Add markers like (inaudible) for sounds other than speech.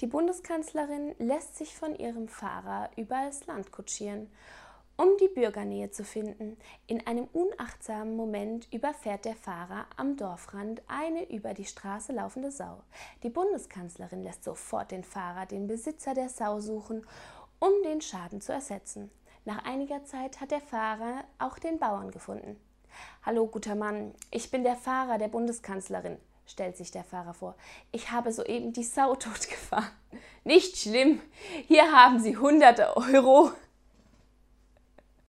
Die Bundeskanzlerin lässt sich von ihrem Fahrer übers Land kutschieren. Um die Bürgernähe zu finden, in einem unachtsamen Moment überfährt der Fahrer am Dorfrand eine über die Straße laufende Sau. Die Bundeskanzlerin lässt sofort den Fahrer den Besitzer der Sau suchen, um den Schaden zu ersetzen. Nach einiger Zeit hat der Fahrer auch den Bauern gefunden. Hallo, guter Mann, ich bin der Fahrer der Bundeskanzlerin stellt sich der Fahrer vor. Ich habe soeben die Sau (laughs) totgefahren. Nicht schlimm. Hier haben Sie hunderte Euro.